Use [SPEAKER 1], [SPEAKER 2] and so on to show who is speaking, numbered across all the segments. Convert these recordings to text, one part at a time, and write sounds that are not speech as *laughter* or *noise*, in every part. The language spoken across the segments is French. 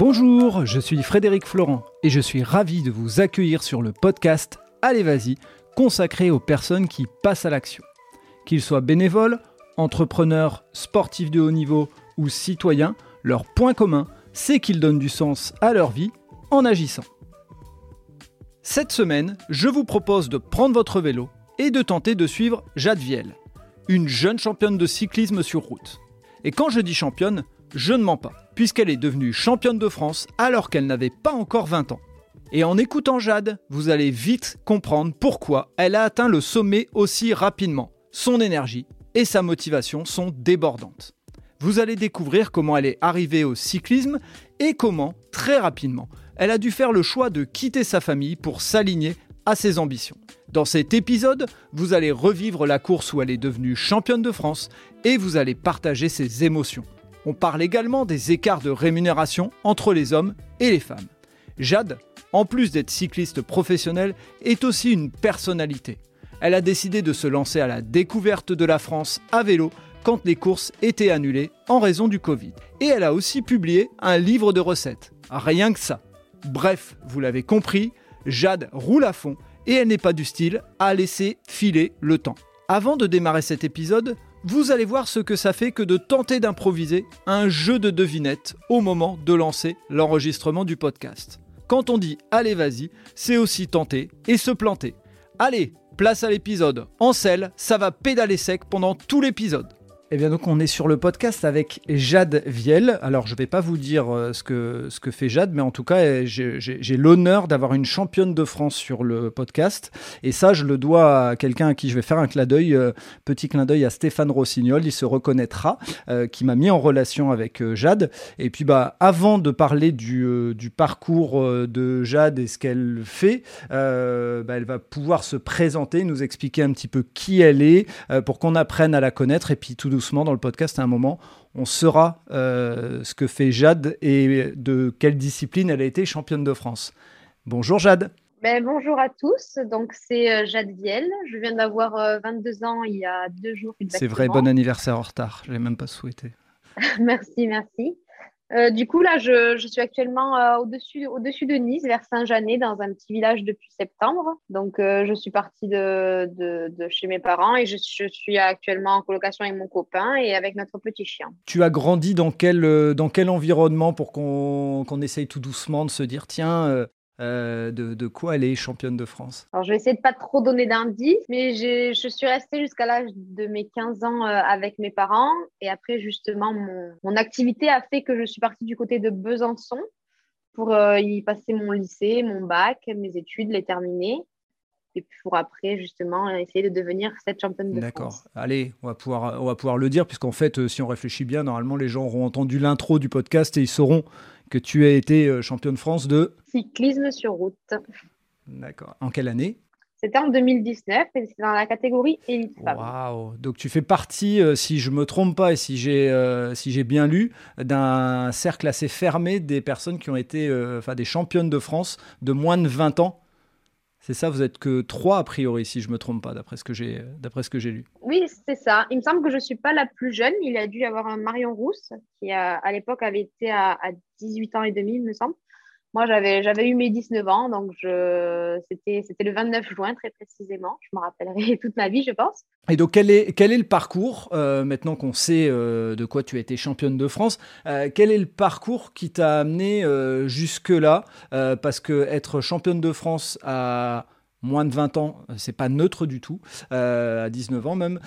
[SPEAKER 1] Bonjour, je suis Frédéric Florent et je suis ravi de vous accueillir sur le podcast Allez Vas-y, consacré aux personnes qui passent à l'action. Qu'ils soient bénévoles, entrepreneurs, sportifs de haut niveau ou citoyens, leur point commun, c'est qu'ils donnent du sens à leur vie en agissant. Cette semaine, je vous propose de prendre votre vélo et de tenter de suivre Jade Viel, une jeune championne de cyclisme sur route. Et quand je dis championne, je ne mens pas, puisqu'elle est devenue championne de France alors qu'elle n'avait pas encore 20 ans. Et en écoutant Jade, vous allez vite comprendre pourquoi elle a atteint le sommet aussi rapidement. Son énergie et sa motivation sont débordantes. Vous allez découvrir comment elle est arrivée au cyclisme et comment, très rapidement, elle a dû faire le choix de quitter sa famille pour s'aligner à ses ambitions. Dans cet épisode, vous allez revivre la course où elle est devenue championne de France et vous allez partager ses émotions. On parle également des écarts de rémunération entre les hommes et les femmes. Jade, en plus d'être cycliste professionnelle, est aussi une personnalité. Elle a décidé de se lancer à la découverte de la France à vélo quand les courses étaient annulées en raison du Covid. Et elle a aussi publié un livre de recettes. Rien que ça. Bref, vous l'avez compris, Jade roule à fond et elle n'est pas du style à laisser filer le temps. Avant de démarrer cet épisode, vous allez voir ce que ça fait que de tenter d'improviser un jeu de devinettes au moment de lancer l'enregistrement du podcast. Quand on dit allez vas-y, c'est aussi tenter et se planter. Allez, place à l'épisode. En selle, ça va pédaler sec pendant tout l'épisode. Eh bien donc on est sur le podcast avec Jade Viel. Alors je ne vais pas vous dire euh, ce que, ce que fait Jade, mais en tout cas j'ai l'honneur d'avoir une championne de France sur le podcast. Et ça je le dois à quelqu'un à qui je vais faire un clin d'œil, euh, petit clin d'œil à Stéphane Rossignol, il se reconnaîtra, euh, qui m'a mis en relation avec Jade. Et puis bah avant de parler du, du parcours de Jade et ce qu'elle fait, bah, elle va pouvoir se présenter, nous expliquer un petit peu qui elle est, pour qu'on apprenne à la connaître et puis tout doucement dans le podcast à un moment, on saura euh, ce que fait Jade et de quelle discipline elle a été championne de France. Bonjour Jade.
[SPEAKER 2] Ben, bonjour à tous, donc c'est euh, Jade Viel. Je viens d'avoir 22 euh, ans il y a deux jours.
[SPEAKER 1] C'est vrai, bon anniversaire en retard, je l'ai même pas souhaité. *laughs*
[SPEAKER 2] merci, merci. Euh, du coup, là, je, suis actuellement euh, au-dessus au -dessus de Nice, vers Saint-Janet, dans un petit village depuis septembre. Donc, euh, je suis partie de, chez mes parents et je, suis actuellement en colocation avec mon copain et avec notre petit chien.
[SPEAKER 1] Tu as grandi dans quel, dans quel environnement pour qu'on essaye tout doucement de se dire, tiens, euh, de, quoi elle est championne de France
[SPEAKER 2] Alors, je vais essayer de pas trop donner d'indices, mais je suis restée jusqu'à l'âge de mes 15 ans euh, avec mes parents. Et après, justement, mon, activité a fait que je suis partie du côté de Besançon pour euh, y passer mon lycée, mon bac, mes études, les terminer. Et pour après, justement, essayer de devenir cette championne de France.
[SPEAKER 1] D'accord. Allez, on va, pouvoir, on va pouvoir le dire, puisqu'en fait, si on réfléchit bien, normalement, les gens auront entendu l'intro du podcast et ils sauront que tu as été euh, championne de France de
[SPEAKER 2] cyclisme sur route.
[SPEAKER 1] D'accord. En quelle année?
[SPEAKER 2] C'était en 2019 et c'est dans la catégorie élite femme.
[SPEAKER 1] Waouh Donc tu fais partie, euh, si je me trompe pas et si j'ai euh, si j'ai bien lu, d'un cercle assez fermé des personnes qui ont été, enfin des championnes de France de moins de 20 ans c'est ça, vous êtes que trois a priori, si je me trompe pas, d'après ce que j'ai, lu.
[SPEAKER 2] Oui, c'est ça. Il me semble que je ne suis pas la plus jeune. Il a dû y avoir un Marion Rousse, qui à l'époque avait été à, à 18 ans et demi, il me semble. Moi, j'avais, j'avais eu mes 19 ans, donc je, c'était, c'était le 29 juin très précisément. Je me rappellerai *laughs* toute ma vie, je pense.
[SPEAKER 1] Et donc, quel est, quel est le parcours, euh, maintenant qu'on sait euh, de quoi tu as été championne de France, euh, quel est le parcours qui t'a amené jusque-là Parce que être championne de France à moins de 20 ans, c'est pas neutre du tout, à 19 ans même.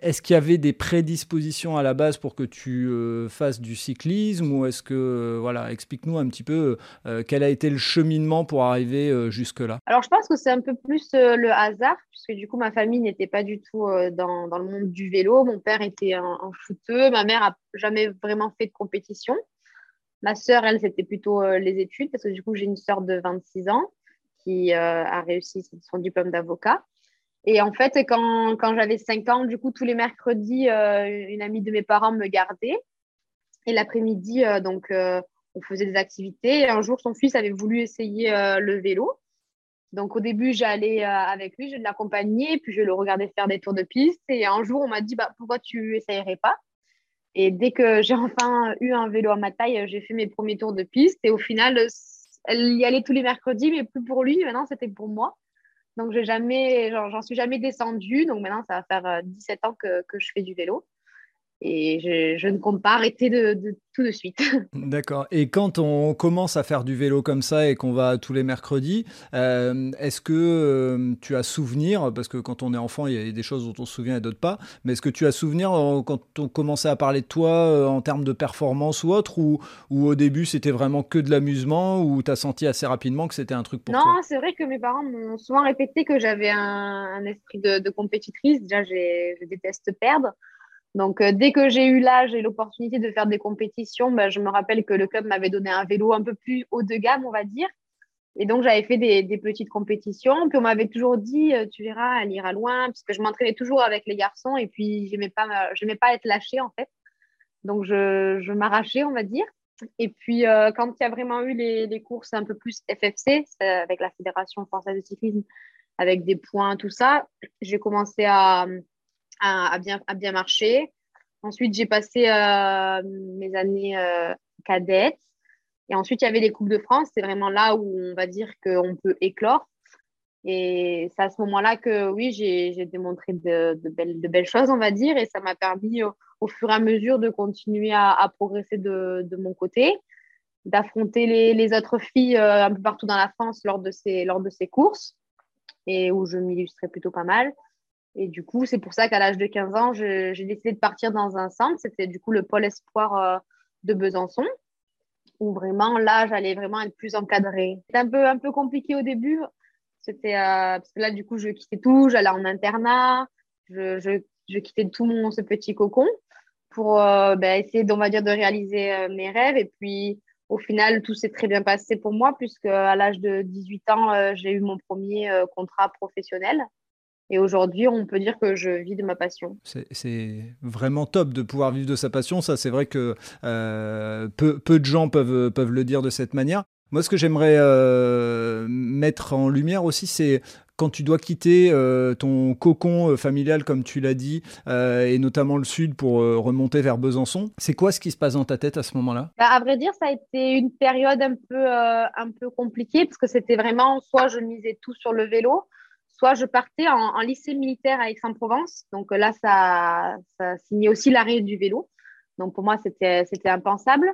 [SPEAKER 1] Est-ce qu'il y avait des prédispositions à la base pour que tu euh, fasses du cyclisme ou est-ce que, euh, voilà, explique-nous un petit peu euh, quel a été le cheminement pour arriver jusque-là?
[SPEAKER 2] Alors, je pense que c'est un peu plus le hasard, puisque du coup, ma famille n'était pas du tout dans, dans, le monde du vélo. Mon père était un, un ma mère a jamais vraiment fait de compétition. Ma sœur, elle, c'était plutôt les études, parce que du coup, j'ai une sœur de 26 ans qui a réussi son diplôme d'avocat. Et en fait, quand, quand j'avais 5 ans, du coup, tous les mercredis, euh, une amie de mes parents me gardait. Et l'après-midi, euh, donc, euh, on faisait des activités. Et un jour, son fils avait voulu essayer le vélo. Donc, au début, j'allais avec lui, je l'accompagnais, puis je le regardais faire des tours de piste. Et un jour, on m'a dit, bah, pourquoi tu essayerais pas? Et dès que j'ai enfin eu un vélo à ma taille, j'ai fait mes premiers tours de piste. Et au final, elle y allait tous les mercredis, mais plus pour lui. Maintenant, c'était pour moi. Donc, j'ai jamais, j'en suis jamais descendue. Donc, maintenant, ça va faire 17 ans que, que je fais du vélo et je, ne compte pas arrêter de, tout de suite. *laughs*
[SPEAKER 1] D'accord. Et quand on commence à faire du vélo comme ça et qu'on va tous les mercredis, euh, est-ce que euh, tu as souvenir, parce que quand on est enfant, il y a des choses dont on se souvient et d'autres pas, mais est-ce que tu as souvenir euh, quand on commençait à parler de toi en termes de performance ou autre, ou, ou au début c'était vraiment que de l'amusement, ou tu as senti assez rapidement que c'était un truc pour
[SPEAKER 2] toi?
[SPEAKER 1] Non,
[SPEAKER 2] c'est vrai que mes parents m'ont souvent répété que j'avais un, esprit de, de compétitrice. Déjà, je déteste perdre. Donc, euh, dès que j'ai eu l'âge et l'opportunité de faire des compétitions, ben, je me rappelle que le club m'avait donné un vélo un peu plus haut de gamme, on va dire. Et donc, j'avais fait des, petites compétitions. Puis, on m'avait toujours dit, euh, tu verras, elle ira loin, puisque je m'entraînais toujours avec les garçons. Et puis, je n'aimais pas, pas être lâchée, en fait. Donc, je, m'arrachais, on va dire. Et puis, euh, quand il y a vraiment eu les, courses un peu plus FFC, avec la Fédération française de cyclisme, avec des points, tout ça, j'ai commencé à a, bien, a bien marché. Ensuite, j'ai passé euh, mes années euh, cadettes. Et ensuite, il y avait les Coupes de France. C'est vraiment là où on va dire qu'on peut éclore. Et c'est à ce moment-là que, oui, j'ai démontré de, de, belles, de, belles, choses, on va dire. Et ça m'a permis, au, fur et à mesure, de continuer à, progresser de, de, mon côté, d'affronter les, les, autres filles euh, un peu partout dans la France lors de ces, lors de ces courses, et où je m'illustrais plutôt pas mal. Et du coup, c'est pour ça qu'à l'âge de 15 ans, j'ai décidé de partir dans un centre. C'était du coup le pôle espoir euh, de Besançon, où vraiment là, j'allais vraiment être plus encadrée. C'était un peu, un peu compliqué au début. C'était euh, parce que là, du coup, je quittais tout, j'allais en internat, je, je, quittais tout mon ce petit cocon pour euh, ben, essayer, on va dire, de réaliser mes rêves. Et puis, au final, tout s'est très bien passé pour moi, puisque à l'âge de 18 ans, j'ai eu mon premier contrat professionnel et aujourd'hui, on peut dire que je vis de ma passion.
[SPEAKER 1] C'est vraiment top de pouvoir vivre de sa passion. Ça, c'est vrai que euh, peu, peu, de gens peuvent, peuvent le dire de cette manière. Moi, ce que j'aimerais euh, mettre en lumière aussi, c'est quand tu dois quitter euh, ton cocon familial, comme tu l'as dit, et notamment le sud pour remonter vers Besançon. C'est quoi ce qui se passe dans ta tête à ce moment-là?
[SPEAKER 2] Bah, À vrai dire, ça a été une période un peu, un peu compliquée parce que c'était vraiment soit je misais tout sur le vélo, je partais en, lycée militaire à Aix-en-Provence. Donc là, ça, ça signait aussi l'arrêt du vélo. Donc pour moi, c'était impensable.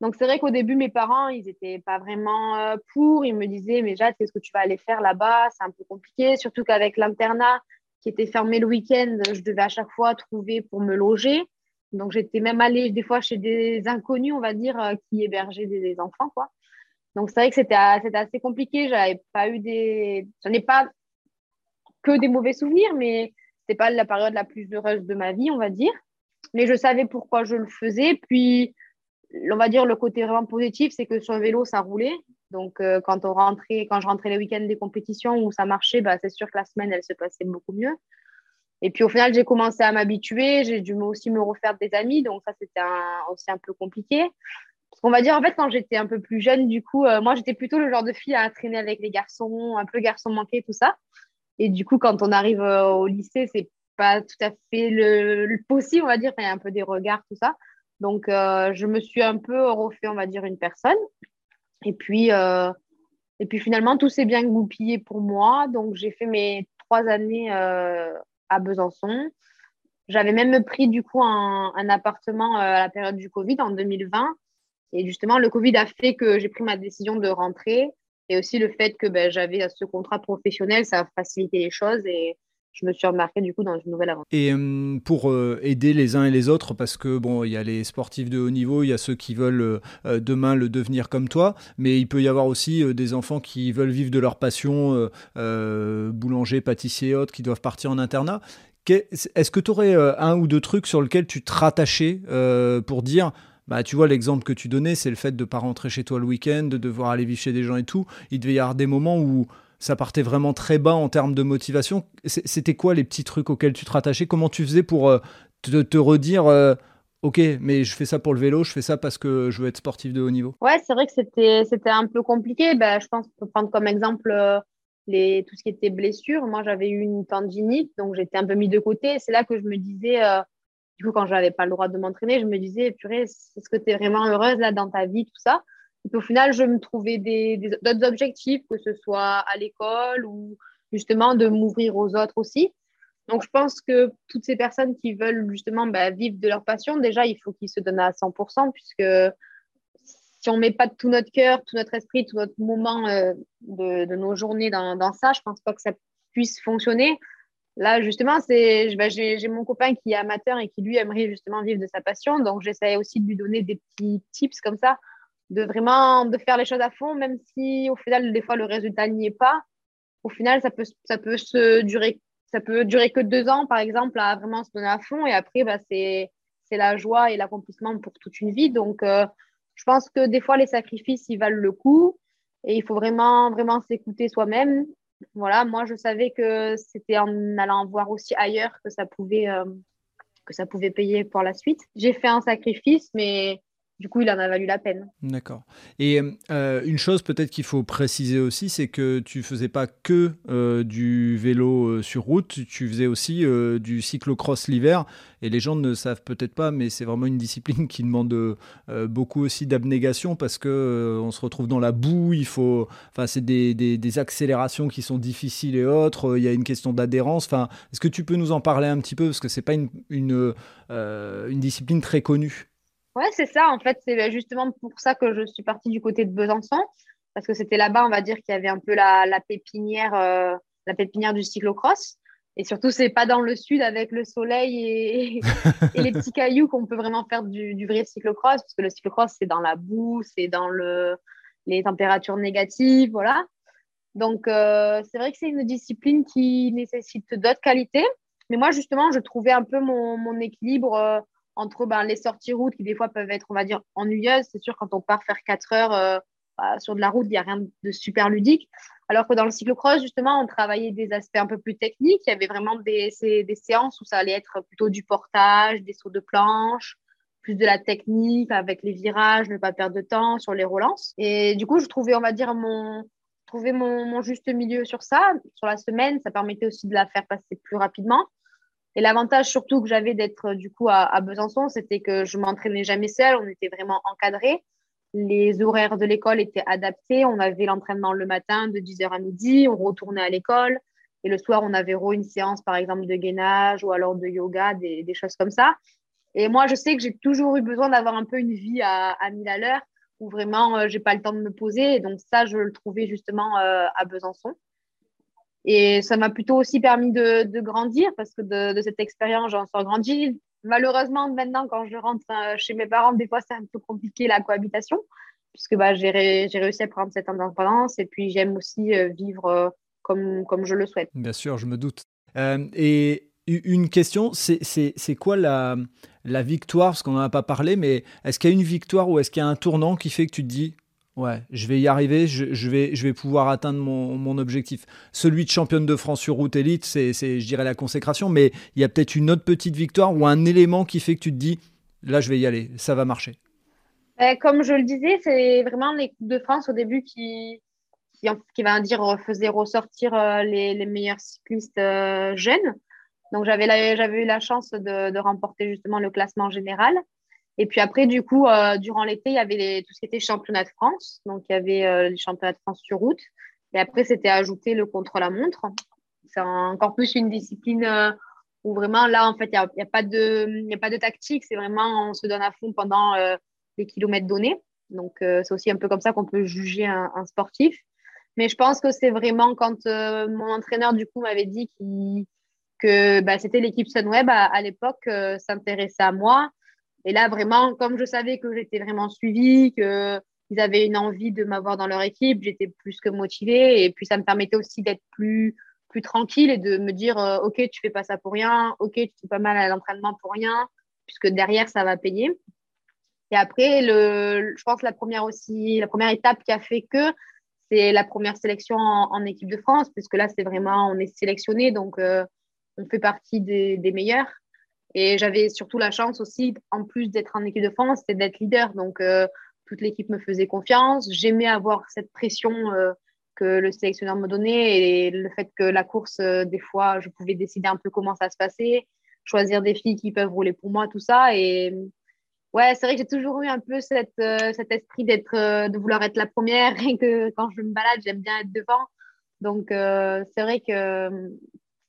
[SPEAKER 2] Donc c'est vrai qu'au début, mes parents, ils n'étaient pas vraiment euh, pour. Ils me disaient, mais Jade, qu'est-ce que tu vas aller faire là-bas? C'est un peu compliqué, surtout qu'avec l'internat qui était fermé le week-end, je devais à chaque fois trouver pour me loger. Donc j'étais même allée des fois chez des inconnus, on va dire, euh, qui hébergeaient des, enfants, quoi. Donc c'est vrai que c'était assez compliqué. J'avais pas eu des, j'en ai pas que des mauvais souvenirs, mais c'est pas la période la plus heureuse de ma vie, on va dire. Mais je savais pourquoi je le faisais. Puis, on va dire, le côté vraiment positif, c'est que sur le vélo, ça roulait. Donc, euh, quand, on rentrait, quand je rentrais les week-ends des compétitions où ça marchait, bah, c'est sûr que la semaine, elle se passait beaucoup mieux. Et puis, au final, j'ai commencé à m'habituer. J'ai dû aussi me refaire des amis. Donc, ça, c'était aussi un peu compliqué. Parce qu'on va dire, en fait, quand j'étais un peu plus jeune, du coup, euh, moi, j'étais plutôt le genre de fille à traîner avec les garçons, un peu garçon manqué, tout ça. Et du coup, quand on arrive euh, au lycée, c'est pas tout à fait le, possible, on va dire. Il y a un peu des regards, tout ça. Donc, euh, je me suis un peu refait, on va dire, une personne. Et puis, euh, et puis finalement, tout s'est bien goupillé pour moi. Donc, j'ai fait mes trois années à Besançon. J'avais même pris du coup un, un appartement à la période du Covid en 2020. Et justement, le Covid a fait que j'ai pris ma décision de rentrer. Et aussi le fait que ben, j'avais ce contrat professionnel, ça a facilité les choses et je me suis remarquée du coup dans une nouvelle aventure.
[SPEAKER 1] Et hum, pour euh, aider les uns et les autres, parce que bon, il y a les sportifs de haut niveau, il y a ceux qui veulent euh, euh, demain le devenir comme toi, mais il peut y avoir aussi des enfants qui veulent vivre de leur passion, boulanger, pâtissier, autres, qui doivent partir en internat. Est-ce que tu aurais un ou deux trucs sur lesquels tu te rattachais pour dire bah, tu vois, l'exemple que tu donnais, c'est le fait de ne pas rentrer chez toi le week-end, de devoir aller vivre chez des gens et tout. Il devait y avoir des moments où ça partait vraiment très bas en termes de motivation. C'était quoi les petits trucs auxquels tu te rattachais? Comment tu faisais pour euh, te, redire euh, Ok, mais je fais ça pour le vélo, je fais ça parce que je veux être sportif de haut niveau
[SPEAKER 2] Ouais, c'est vrai que c'était un peu compliqué. Ben, je pense qu'on peut prendre comme exemple euh, les, tout ce qui était blessure. Moi, j'avais eu une tendinite, donc j'étais un peu mis de côté. C'est là que je me disais du coup, quand je n'avais pas le droit de m'entraîner, je me disais, purée, est-ce que tu es vraiment heureuse là dans ta vie, tout ça? Et puis au final, je me trouvais d'autres objectifs, que ce soit à l'école ou justement de m'ouvrir aux autres aussi. Donc, je pense que toutes ces personnes qui veulent justement bah, vivre de leur passion, déjà, il faut qu'ils se donnent à 100%, puisque si on ne met pas tout notre cœur, tout notre esprit, tout notre moment euh, de, nos journées dans, dans, ça, je ne pense pas que ça puisse fonctionner. Là, justement, c'est, j'ai, mon copain qui est amateur et qui, lui, aimerait justement vivre de sa passion. Donc, j'essaie aussi de lui donner des petits tips comme ça, de vraiment de faire les choses à fond, même si au final, des fois, le résultat n'y est pas. Au final, ça peut, ça peut se durer ça peut durer que deux ans, par exemple, à vraiment se donner à fond. Et après, bah, c'est la joie et l'accomplissement pour toute une vie. Donc, euh, je pense que des fois, les sacrifices, ils valent le coup. Et il faut vraiment, vraiment s'écouter soi-même. Voilà, moi, je savais que c'était en allant voir aussi ailleurs que ça pouvait, euh, payer pour la suite. J'ai fait un sacrifice, mais du coup, il en a valu la peine.
[SPEAKER 1] D'accord. Et euh, une chose peut-être qu'il faut préciser aussi, c'est que tu faisais pas que euh, du vélo euh, sur route, tu faisais aussi du cyclocross l'hiver. Et les gens ne savent peut-être pas, mais c'est vraiment une discipline qui demande beaucoup aussi d'abnégation parce que on se retrouve dans la boue. Il faut, enfin, c'est des, des, accélérations qui sont difficiles et autres. Il y a une question d'adhérence. Enfin, est-ce que tu peux nous en parler un petit peu? Parce que c'est pas une, une, une discipline très connue.
[SPEAKER 2] Ouais, c'est ça. En fait, c'est justement pour ça que je suis partie du côté de Besançon, parce que c'était là-bas, on va dire, qu'il y avait un peu la, pépinière, euh, la pépinière du cyclocross. Et surtout, c'est pas dans le sud avec le soleil et, *laughs* les petits cailloux qu'on peut vraiment faire du, vrai cyclocross, parce que le cyclocross, c'est dans la boue, c'est dans le, les températures négatives, voilà. Donc, euh, c'est vrai que c'est une discipline qui nécessite d'autres qualités. Mais moi, justement, je trouvais un peu mon, équilibre. Euh, entre ben, les sorties route qui des fois peuvent être, on va dire, ennuyeuses. C'est sûr, quand on part faire 4 heures euh, bah, sur de la route, il n'y a rien de super ludique. Alors que dans le cyclocross, justement, on travaillait des aspects un peu plus techniques. Il y avait vraiment des, des séances où ça allait être plutôt du portage, des sauts de planche, plus de la technique avec les virages, ne pas perdre de temps sur les relances. Et du coup, je trouvais, on va dire, mon, trouver mon, mon, juste milieu sur ça. Sur la semaine, ça permettait aussi de la faire passer plus rapidement. Et l'avantage surtout que j'avais d'être euh, du coup à, Besançon, c'était que je m'entraînais jamais seule, on était vraiment encadré. Les horaires de l'école étaient adaptés. On avait l'entraînement le matin de 10h à midi, on retournait à l'école. Et le soir, on avait une séance, par exemple, de gainage ou alors de yoga, des, choses comme ça. Et moi, je sais que j'ai toujours eu besoin d'avoir un peu une vie à, à 1000 à l'heure où vraiment, euh, j'ai pas le temps de me poser. Et donc, ça, je le trouvais justement euh, à Besançon. Et ça m'a plutôt aussi permis de, grandir parce que de, cette expérience, j'en sors grandi. Malheureusement, maintenant, quand je rentre euh, chez mes parents, des fois, c'est un peu compliqué la cohabitation puisque bah, j'ai réussi à prendre cette indépendance et puis j'aime aussi euh, vivre euh, comme, comme je le souhaite.
[SPEAKER 1] Bien sûr, je me doute. et une question, c'est quoi la, la victoire? Parce qu'on n'en a pas parlé, mais est-ce qu'il y a une victoire ou est-ce qu'il y a un tournant qui fait que tu te dis Ouais, je vais y arriver, je, vais, pouvoir atteindre mon, objectif. Celui de championne de France sur route élite, c'est, je dirais, la consécration, mais il y a peut-être une autre petite victoire ou un élément qui fait que tu te dis, là, je vais y aller, ça va marcher.
[SPEAKER 2] Euh, comme je le disais, c'est vraiment les Coupes de France au début qui, qui, va dire, faisaient ressortir euh, les, meilleurs cyclistes euh, jeunes. Donc, j'avais, eu la chance de remporter justement le classement général. Et puis après, du coup, euh, durant l'été, il y avait tout ce qui était championnat de France. Donc, il y avait euh, les championnats de France sur route. Et après, c'était ajouté le contre-la-montre. C'est encore plus une discipline euh, où vraiment, là, en fait, il n'y a, de, a pas de tactique. C'est vraiment, on se donne à fond pendant les kilomètres donnés. Donc, c'est aussi un peu comme ça qu'on peut juger un, sportif. Mais je pense que c'est vraiment quand mon entraîneur, du coup, m'avait dit que bah, c'était l'équipe Sunweb à l'époque, s'intéressait à moi et là, vraiment, comme je savais que j'étais vraiment suivie, qu'ils avaient une envie de m'avoir dans leur équipe, j'étais plus que motivée. Et puis, ça me permettait aussi d'être plus, tranquille et de me dire euh, Ok, tu fais pas ça pour rien. Ok, tu fais pas mal à l'entraînement pour rien, puisque derrière, ça va payer. Et après, le, je pense la première aussi, la première étape qui a fait que c'est la première sélection en, équipe de France, puisque là, c'est vraiment, on est sélectionné, donc euh, on fait partie des meilleurs. Et j'avais surtout la chance aussi, en plus d'être en équipe de France, c'est d'être leader. Donc, euh, toute l'équipe me faisait confiance. J'aimais avoir cette pression euh, que le sélectionneur me donnait et le fait que la course, euh, des fois, je pouvais décider un peu comment ça se passait. choisir des filles qui peuvent rouler pour moi, tout ça. Et ouais, c'est vrai que j'ai toujours eu un peu cet esprit d'être, de vouloir être la première *laughs* et que quand je me balade, j'aime bien être devant. Donc, c'est vrai que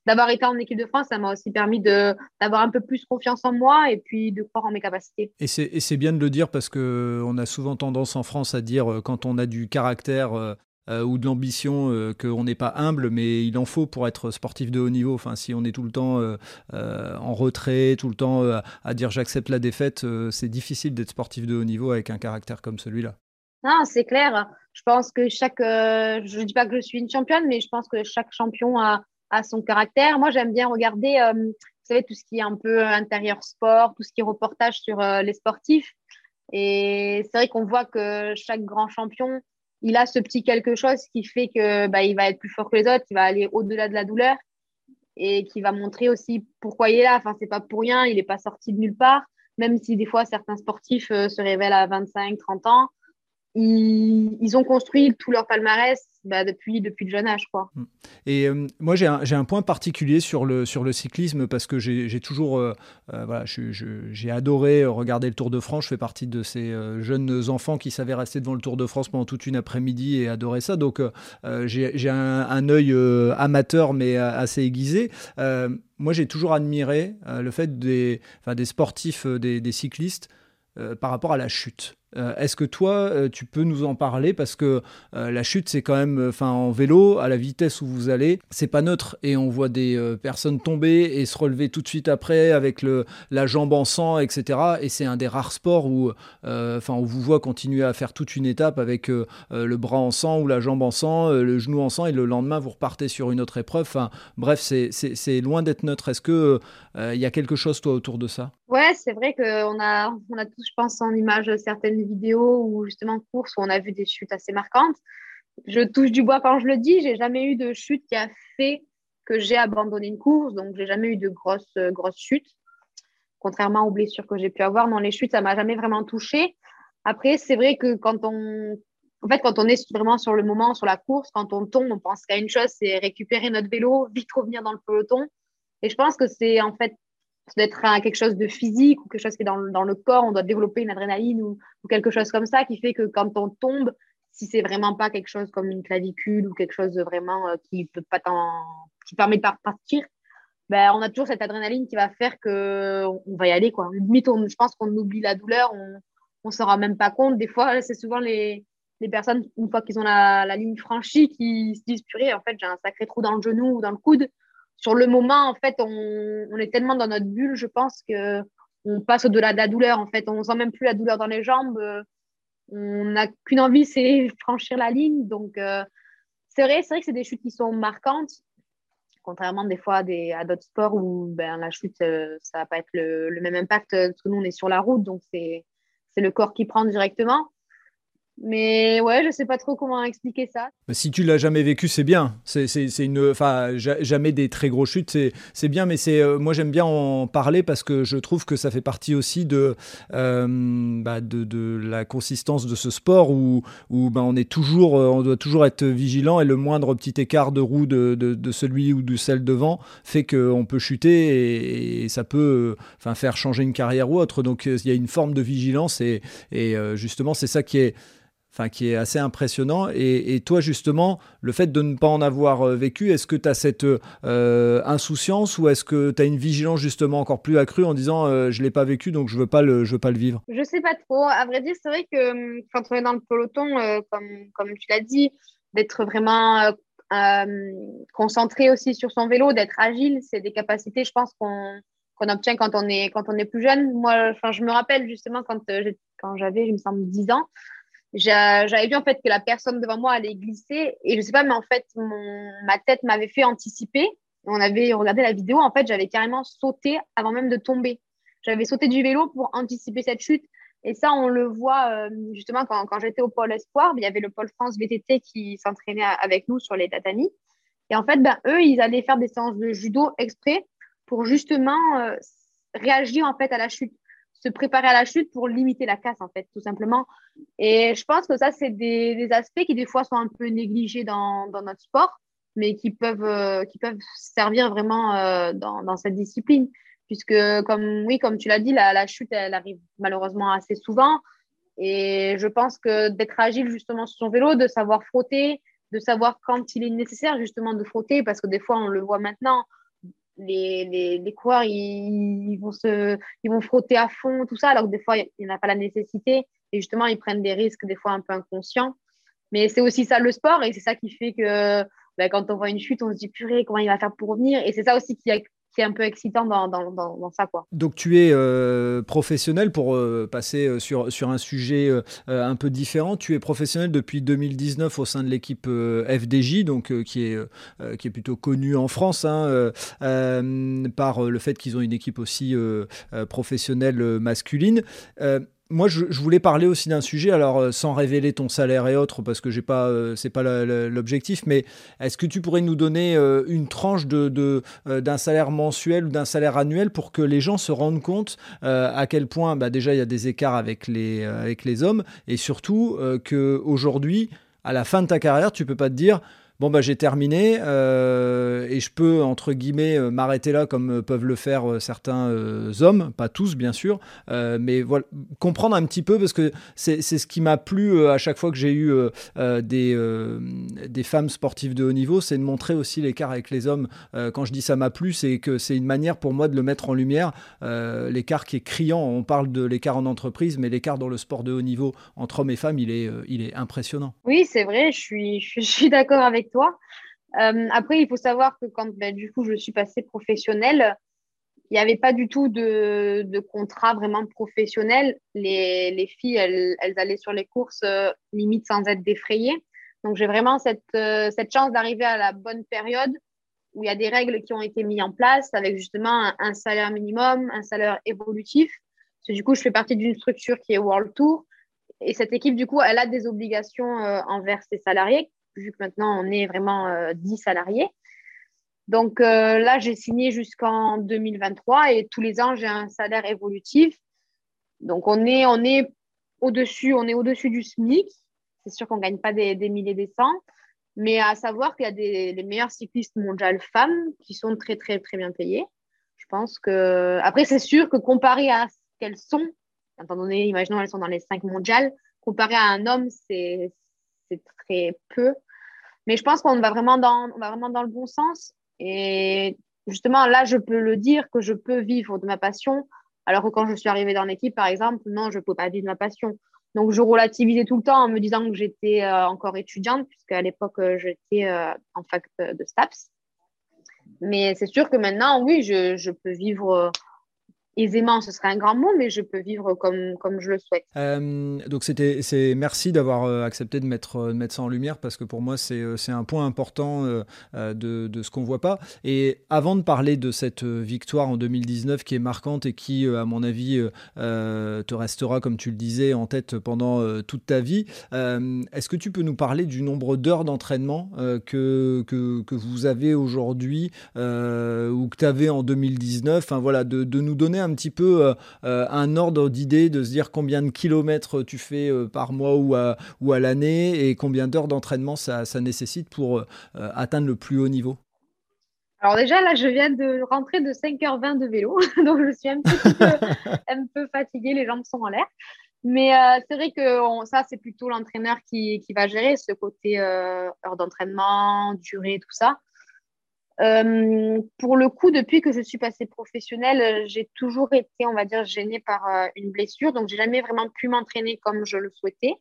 [SPEAKER 2] d'avoir été en équipe de France, ça m'a aussi permis d'avoir un peu plus confiance en moi et puis de croire en mes capacités.
[SPEAKER 1] Et c'est bien de le dire parce qu'on a souvent tendance en France à dire quand on a du caractère, euh, ou de l'ambition euh, qu'on n'est pas humble, mais il en faut pour être sportif de haut niveau. Enfin, si on est tout le temps euh, en retrait, tout le temps à dire j'accepte la défaite, c'est difficile d'être sportif de haut niveau avec un caractère comme celui-là.
[SPEAKER 2] Non, c'est clair. Je pense que chaque. je ne dis pas que je suis une championne, mais je pense que chaque champion a, a son caractère. Moi, j'aime bien regarder, vous savez, tout ce qui est un peu intérieur sport, tout ce qui est reportage sur les sportifs. Et c'est vrai qu'on voit que chaque grand champion il a ce petit quelque chose qui fait que bah, il va être plus fort que les autres, il va aller au-delà de la douleur et qui va montrer aussi pourquoi il est là. Enfin, c'est pas pour rien, il n'est pas sorti de nulle part, même si des fois certains sportifs euh, se révèlent à 25, 30 ans ils, ont construit tout leur palmarès bah, depuis, le jeune âge. Quoi. Mm.
[SPEAKER 1] Et euh, moi, j'ai un, point particulier sur le, cyclisme parce que j'ai toujours euh, euh, voilà, j'ai adoré regarder le Tour de France. Je fais partie de ces jeunes enfants qui savaient rester devant le Tour de France pendant toute une après-midi et adorer ça. Donc, j'ai un, œil amateur mais assez aiguisé. moi, j'ai toujours admiré le fait des, sportifs, des cyclistes par rapport à la chute. Euh, est-ce que toi, euh, tu peux nous en parler? Parce que euh, la chute, c'est quand même, en vélo, à la vitesse où vous allez, c'est pas neutre et on voit des personnes tomber et se relever tout de suite après avec la jambe en sang, etc. Et c'est un des rares sports où, on vous voit continuer à faire toute une étape avec le bras en sang ou la jambe en sang, le genou en sang et le lendemain vous repartez sur une autre épreuve. Bref, c'est loin d'être neutre. Est-ce que il y a quelque chose toi autour de ça?
[SPEAKER 2] Ouais, c'est vrai qu'on a, a tous, je pense, en image certaines vidéos ou justement courses où on a vu des chutes assez marquantes. Je touche du bois quand je le dis, j'ai jamais eu de chute qui a fait que j'ai abandonné une course, donc j'ai jamais eu de grosses, grosses chutes. Contrairement aux blessures que j'ai pu avoir, dans les chutes, ça m'a jamais vraiment touché. Après, c'est vrai que quand on, en fait, quand on est vraiment sur le moment, sur la course, quand on tombe, on pense qu'à une chose, c'est récupérer notre vélo, vite revenir dans le peloton. Et je pense que c'est en fait d'être quelque chose de physique ou quelque chose qui est dans, le corps, on doit développer une adrénaline ou, quelque chose comme ça qui fait que quand on tombe, si c'est vraiment pas quelque chose comme une clavicule ou quelque chose de vraiment euh, qui peut pas qui permet de partir, ben, on a toujours cette adrénaline qui va faire que on va y aller quoi. Limite, je pense qu'on oublie la douleur, on on s'en rend même pas compte. Des fois, c'est souvent les, personnes une fois qu'ils ont la, ligne franchie qui se disent purée, en fait, j'ai un sacré trou dans le genou ou dans le coude sur le moment, en fait, on, est tellement dans notre bulle, je pense que on passe au-delà de la douleur. En fait, on sent même plus la douleur dans les jambes. On n'a qu'une envie, c'est *laughs* franchir la ligne. Donc, euh, c'est vrai, que c'est des chutes qui sont marquantes, contrairement des fois à, d'autres sports où ben, la chute, euh, ça va pas être le, même impact parce que nous, on est sur la route, donc c'est le corps qui prend directement. Mais ouais, je sais pas trop comment expliquer ça.
[SPEAKER 1] Si tu l'as jamais vécu, c'est bien. C'est une, enfin, jamais des très gros chutes, c'est bien. Mais c'est, euh, moi j'aime bien en parler parce que je trouve que ça fait partie aussi de, euh, bah, de, la consistance de ce sport où, où bah, on est toujours, euh, on doit toujours être vigilant et le moindre petit écart de roue de, de, celui ou de celle devant fait qu'on peut chuter et, ça peut, enfin, faire changer une carrière ou autre. Donc il y a une forme de vigilance et justement c'est ça qui est enfin, qui est assez impressionnant. Et, toi, justement, le fait de ne pas en avoir euh, vécu, est-ce que tu as cette euh, insouciance ou est-ce que tu as une vigilance justement encore plus accrue en disant euh, je ne l'ai pas vécu donc je ne veux, pas le, je veux pas le vivre?
[SPEAKER 2] Je sais pas trop. À vrai dire, c'est vrai que hum, quand on est dans le peloton, comme, comme tu l'as dit, d'être vraiment concentré aussi sur son vélo, d'être agile, c'est des capacités, je pense, qu'on qu'on obtient quand on est quand on est plus jeune. Moi, je me rappelle justement quand quand j'avais, je me semble, 10 ans, j'avais vu en fait que la personne devant moi allait glisser et je sais pas mais en fait mon, ma tête m'avait fait anticiper. On avait regardé la vidéo. En fait j'avais carrément sauté avant même de tomber. J'avais sauté du vélo pour anticiper cette chute. Et ça on le voit euh, justement quand, quand j'étais au pôle espoir il y avait le pôle France VTT qui s'entraînait avec nous sur les tatamis. Et en fait ben, eux ils allaient faire des séances de judo exprès pour justement euh, réagir en fait à la chute se préparer à la chute pour limiter la casse, en fait, tout simplement. Et je pense que ça, c'est des, aspects qui, des fois, sont un peu négligés dans, notre sport, mais qui peuvent, euh, qui peuvent servir vraiment euh, dans, cette discipline. puisque comme oui, comme tu l'as dit, la, chute, elle arrive malheureusement assez souvent. Et je pense que d'être agile justement sur son vélo, de savoir frotter, de savoir quand il est nécessaire justement de frotter, parce que des fois on le voit maintenant, les, les, les coureurs ils, vont se, ils vont frotter à fond, tout ça, alors que des fois il n'y en a pas la nécessité. Et justement, ils prennent des risques des fois un peu inconscients. Mais c'est aussi ça le sport et c'est ça qui fait que ben, quand on voit une chute, on se dit purée, comment il va faire pour revenir? Et c'est ça aussi qui, un peu excitant dans, dans, dans, ça.
[SPEAKER 1] Donc tu es euh, professionnel, pour euh, passer euh, sur, un sujet un peu différent, tu es professionnel depuis 2019 au sein de l'équipe FDJ, donc, qui, est, qui est plutôt connue en France hein, par le fait qu'ils ont une équipe aussi professionnelle masculine moi, je, voulais parler aussi d'un sujet, alors euh, sans révéler ton salaire et autres, parce que j'ai pas, euh, c'est pas l'objectif, mais est-ce que tu pourrais nous donner euh, une tranche de, d'un salaire mensuel ou d'un salaire annuel pour que les gens se rendent compte à quel point, bah, déjà, il y a des écarts avec les, avec les hommes, et surtout qu'aujourd'hui, à la fin de ta carrière, tu peux pas te dire bon bah j'ai terminé euh, et je peux entre guillemets euh, m'arrêter là comme euh, peuvent le faire certains hommes, pas tous bien sûr, mais voilà comprendre un petit peu parce que c'est ce qui m'a plu à chaque fois que j'ai eu des, des femmes sportives de haut niveau, c'est de montrer aussi l'écart avec les hommes. quand je dis ça m'a plu, c'est que c'est une manière pour moi de le mettre en lumière, l'écart qui est criant. On parle de l'écart en entreprise, mais l'écart dans le sport de haut niveau entre hommes et femmes, il est, il est impressionnant.
[SPEAKER 2] Oui, c'est vrai, je suis, je suis d'accord avec toi. Euh, après, il faut savoir que quand ben, du coup je suis passée professionnelle, il n'y avait pas du tout de, de contrat vraiment professionnel. Les, les filles, elles, elles, allaient sur les courses euh, limite sans être défrayées. Donc j'ai vraiment cette, euh, cette chance d'arriver à la bonne période où il y a des règles qui ont été mises en place avec justement un, salaire minimum, un salaire évolutif. Parce que, du coup, je fais partie d'une structure qui est World Tour. Et cette équipe, du coup, elle a des obligations envers ses salariés vu que maintenant on est vraiment 10 euh, salariés. Donc euh, là, j'ai signé jusqu'en 2023 et tous les ans, j'ai un salaire évolutif. Donc on est, on est au-dessus, au-dessus du SMIC. C'est sûr qu'on ne gagne pas des, milliers des cents, mais à savoir qu'il y a des, les meilleures cyclistes mondiales femmes qui sont très, très, très bien payées. Je pense que. Après, c'est sûr que comparé à ce qu'elles sont, étant donné, imaginons, elles sont dans les cinq mondiales, comparé à un homme, c'est très peu. Mais je pense qu'on va vraiment dans, va vraiment dans le bon sens. Et justement, là, je peux le dire que je peux vivre de ma passion. Alors que quand je suis arrivée dans l'équipe, par exemple, non, je ne peux pas vivre de ma passion. Donc, je relativisais tout le temps en me disant que j'étais euh, encore étudiante, puisque à l'époque, euh, j'étais euh, en fac de STAPS. Mais c'est sûr que maintenant, oui, je, je peux vivre aisément, ce serait un grand mot, mais je peux vivre comme, comme je le souhaite.
[SPEAKER 1] Euh, donc c'était, merci d'avoir euh, accepté de mettre, euh, de mettre ça en lumière parce que pour moi c'est, c'est un point important de, de, ce qu'on voit pas. Et avant de parler de cette victoire en 2019 qui est marquante et qui, à mon avis, te restera, comme tu le disais, en tête pendant toute ta vie, est-ce que tu peux nous parler du nombre d'heures d'entraînement que, que, que, vous avez aujourd'hui ou que tu avais en 2019 enfin, voilà, de, de nous donner un un petit peu euh, euh, un ordre d'idée de se dire combien de kilomètres tu fais euh, par mois ou à, ou à l'année et combien d'heures d'entraînement ça, ça, nécite pour atteindre le plus haut niveau?
[SPEAKER 2] Alors déjà, là, je viens de rentrer de 5h20 de vélo, *laughs* donc je suis un, petit peu, *laughs* un peu fatiguée, les jambes sont en l'air. Mais c'est vrai que ça, c'est plutôt l'entraîneur qui, qui, va gérer ce côté heure d'entraînement, durée, tout ça. Euh, pour le coup, depuis que je suis passée professionnelle, j'ai toujours été, on va dire, gênée par euh, une blessure. Donc, j'ai jamais vraiment pu m'entraîner comme je le souhaitais.